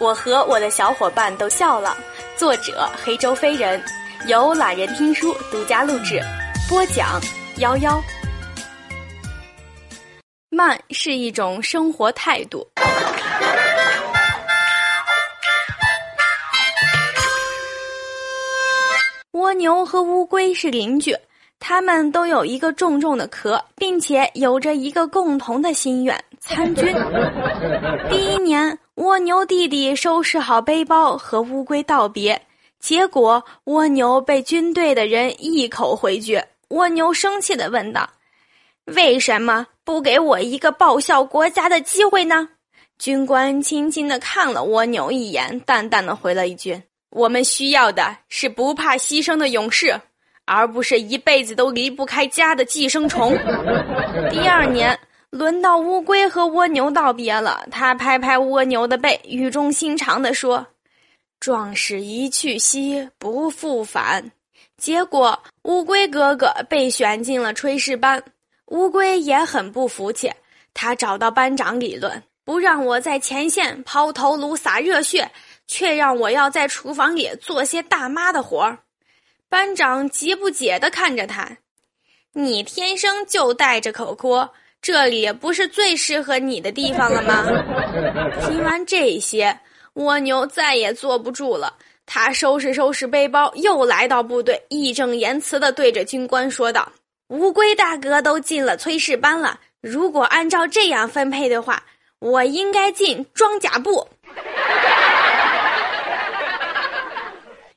我和我的小伙伴都笑了。作者：黑周飞人，由懒人听书独家录制，播讲：幺幺。慢是一种生活态度。蜗牛和乌龟是邻居，它们都有一个重重的壳，并且有着一个共同的心愿——参军。第一年，蜗牛弟弟收拾好背包和乌龟道别，结果蜗牛被军队的人一口回绝。蜗牛生气的问道：“为什么不给我一个报效国家的机会呢？”军官轻轻的看了蜗牛一眼，淡淡的回了一句。我们需要的是不怕牺牲的勇士，而不是一辈子都离不开家的寄生虫。第二年，轮到乌龟和蜗牛道别了。他拍拍蜗牛的背，语重心长地说：“壮士一去兮不复返。”结果，乌龟哥哥被选进了炊事班。乌龟也很不服气，他找到班长理论：“不让我在前线抛头颅、洒热血。”却让我要在厨房里做些大妈的活儿，班长急不解地看着他：“你天生就带着口锅，这里不是最适合你的地方了吗？” 听完这些，蜗牛再也坐不住了，他收拾收拾背包，又来到部队，义正言辞的对着军官说道：“乌龟大哥都进了炊事班了，如果按照这样分配的话，我应该进装甲部。”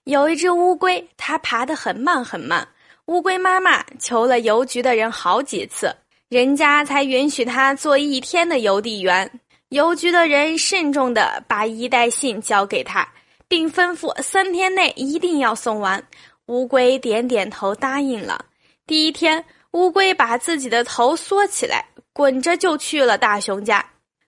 有一只乌龟，它爬得很慢很慢。乌龟妈妈求了邮局的人好几次，人家才允许他做一天的邮递员。邮局的人慎重地把一袋信交给他，并吩咐三天内一定要送完。乌龟点点头答应了。第一天，乌龟把自己的头缩起来，滚着就去了大熊家。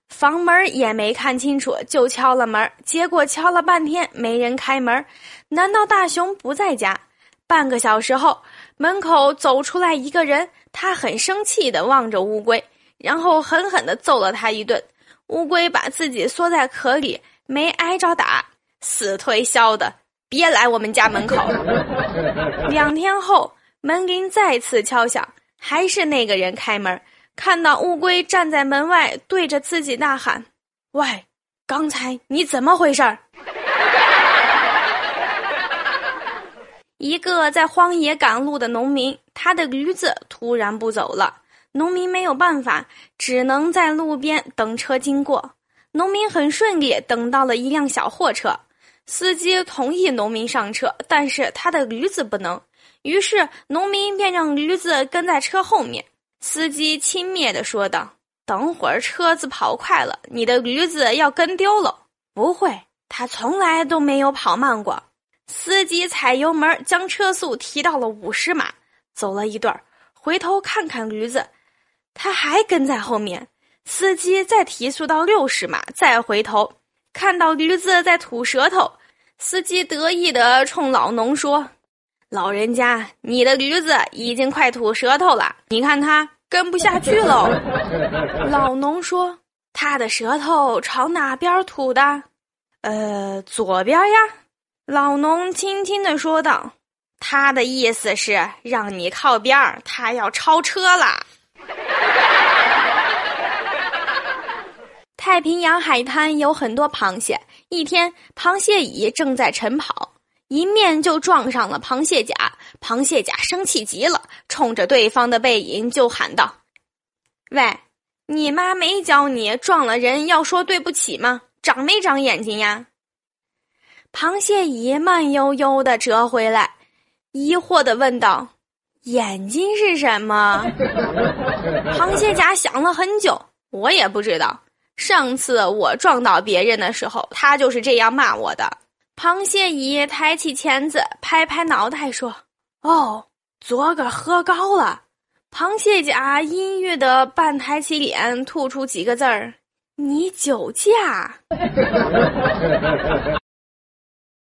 房门也没看清楚，就敲了门。结果敲了半天，没人开门。难道大熊不在家？半个小时后，门口走出来一个人，他很生气地望着乌龟，然后狠狠地揍了他一顿。乌龟把自己缩在壳里，没挨着打，死推销的，别来我们家门口。两天后，门铃再次敲响，还是那个人开门。看到乌龟站在门外，对着自己大喊：“喂，刚才你怎么回事？”一个在荒野赶路的农民，他的驴子突然不走了。农民没有办法，只能在路边等车经过。农民很顺利等到了一辆小货车，司机同意农民上车，但是他的驴子不能。于是农民便让驴子跟在车后面。司机轻蔑地说道：“等会儿车子跑快了，你的驴子要跟丢了。”不会，他从来都没有跑慢过。司机踩油门，将车速提到了五十码。走了一段，回头看看驴子，他还跟在后面。司机再提速到六十码，再回头看到驴子在吐舌头，司机得意地冲老农说。老人家，你的驴子已经快吐舌头了，你看它跟不下去喽。老农说：“他的舌头朝哪边吐的？呃，左边呀。”老农轻轻的说道：“他的意思是让你靠边儿，他要超车啦。”太平洋海滩有很多螃蟹，一天，螃蟹乙正在晨跑。一面就撞上了螃蟹甲，螃蟹甲生气极了，冲着对方的背影就喊道：“喂，你妈没教你撞了人要说对不起吗？长没长眼睛呀？”螃蟹乙慢悠悠的折回来，疑惑的问道：“眼睛是什么？” 螃蟹甲想了很久，我也不知道。上次我撞到别人的时候，他就是这样骂我的。螃蟹乙抬起钳子，拍拍脑袋说：“哦，昨个喝高了。”螃蟹甲阴郁的半抬起脸，吐出几个字儿：“你酒驾。”